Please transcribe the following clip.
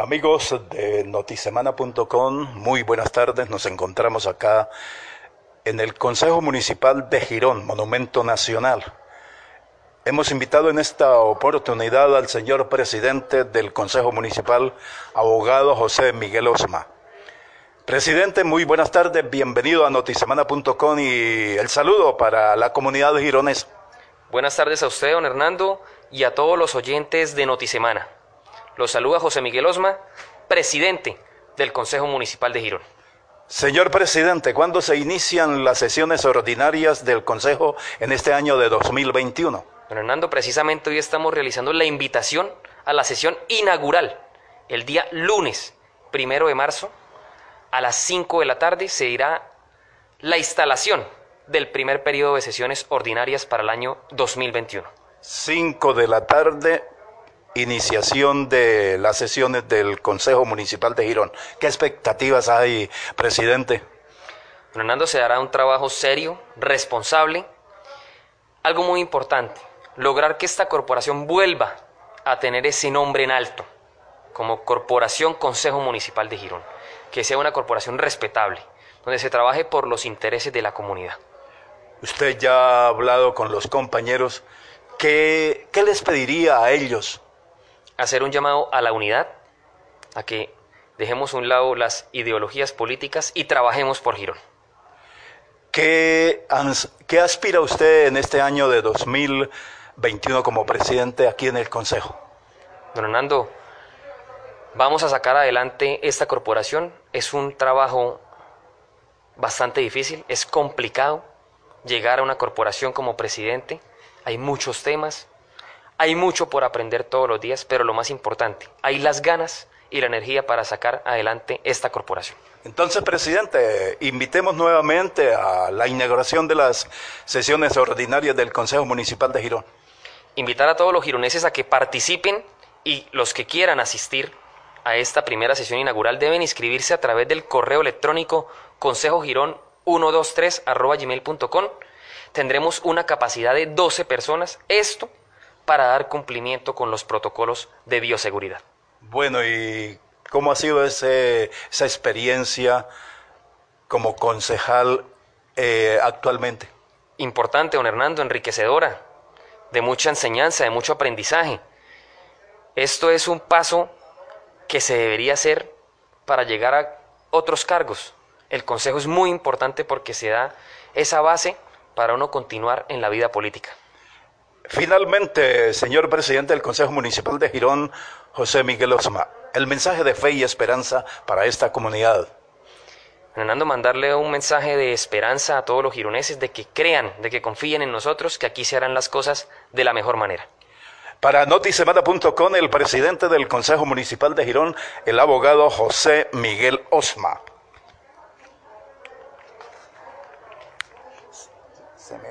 Amigos de notisemana.com, muy buenas tardes. Nos encontramos acá en el Consejo Municipal de Girón, Monumento Nacional. Hemos invitado en esta oportunidad al señor presidente del Consejo Municipal, abogado José Miguel Osma. Presidente, muy buenas tardes, bienvenido a notisemana.com y el saludo para la comunidad de Girones. Buenas tardes a usted, don Hernando, y a todos los oyentes de Notisemana. Los saluda José Miguel Osma, presidente del Consejo Municipal de Girón. Señor presidente, ¿cuándo se inician las sesiones ordinarias del Consejo en este año de 2021? Don Hernando, precisamente hoy estamos realizando la invitación a la sesión inaugural. El día lunes, primero de marzo, a las 5 de la tarde, se irá la instalación del primer periodo de sesiones ordinarias para el año 2021. 5 de la tarde, iniciación de las sesiones del Consejo Municipal de Girón. ¿Qué expectativas hay, presidente? Fernando, se dará un trabajo serio, responsable. Algo muy importante, lograr que esta corporación vuelva a tener ese nombre en alto, como Corporación Consejo Municipal de Girón, que sea una corporación respetable, donde se trabaje por los intereses de la comunidad. Usted ya ha hablado con los compañeros. ¿Qué, qué les pediría a ellos hacer un llamado a la unidad, a que dejemos a un lado las ideologías políticas y trabajemos por Girón. ¿Qué, ¿Qué, aspira usted en este año de 2021 como presidente aquí en el Consejo? Don Hernando, vamos a sacar adelante esta corporación. Es un trabajo bastante difícil, es complicado llegar a una corporación como presidente. Hay muchos temas, hay mucho por aprender todos los días, pero lo más importante, hay las ganas y la energía para sacar adelante esta corporación. Entonces, presidente, invitemos nuevamente a la inauguración de las sesiones ordinarias del Consejo Municipal de Girón. Invitar a todos los gironeses a que participen y los que quieran asistir a esta primera sesión inaugural deben inscribirse a través del correo electrónico consejogirón123 Tendremos una capacidad de 12 personas. Esto para dar cumplimiento con los protocolos de bioseguridad. Bueno, ¿y cómo ha sido ese, esa experiencia como concejal eh, actualmente? Importante, don Hernando, enriquecedora, de mucha enseñanza, de mucho aprendizaje. Esto es un paso que se debería hacer para llegar a otros cargos. El consejo es muy importante porque se da esa base para uno continuar en la vida política. Finalmente, señor presidente del Consejo Municipal de Girón, José Miguel Osma, el mensaje de fe y esperanza para esta comunidad. Fernando, mandarle un mensaje de esperanza a todos los gironeses de que crean, de que confíen en nosotros, que aquí se harán las cosas de la mejor manera. Para notisemana.com, el presidente del Consejo Municipal de Girón, el abogado José Miguel Osma.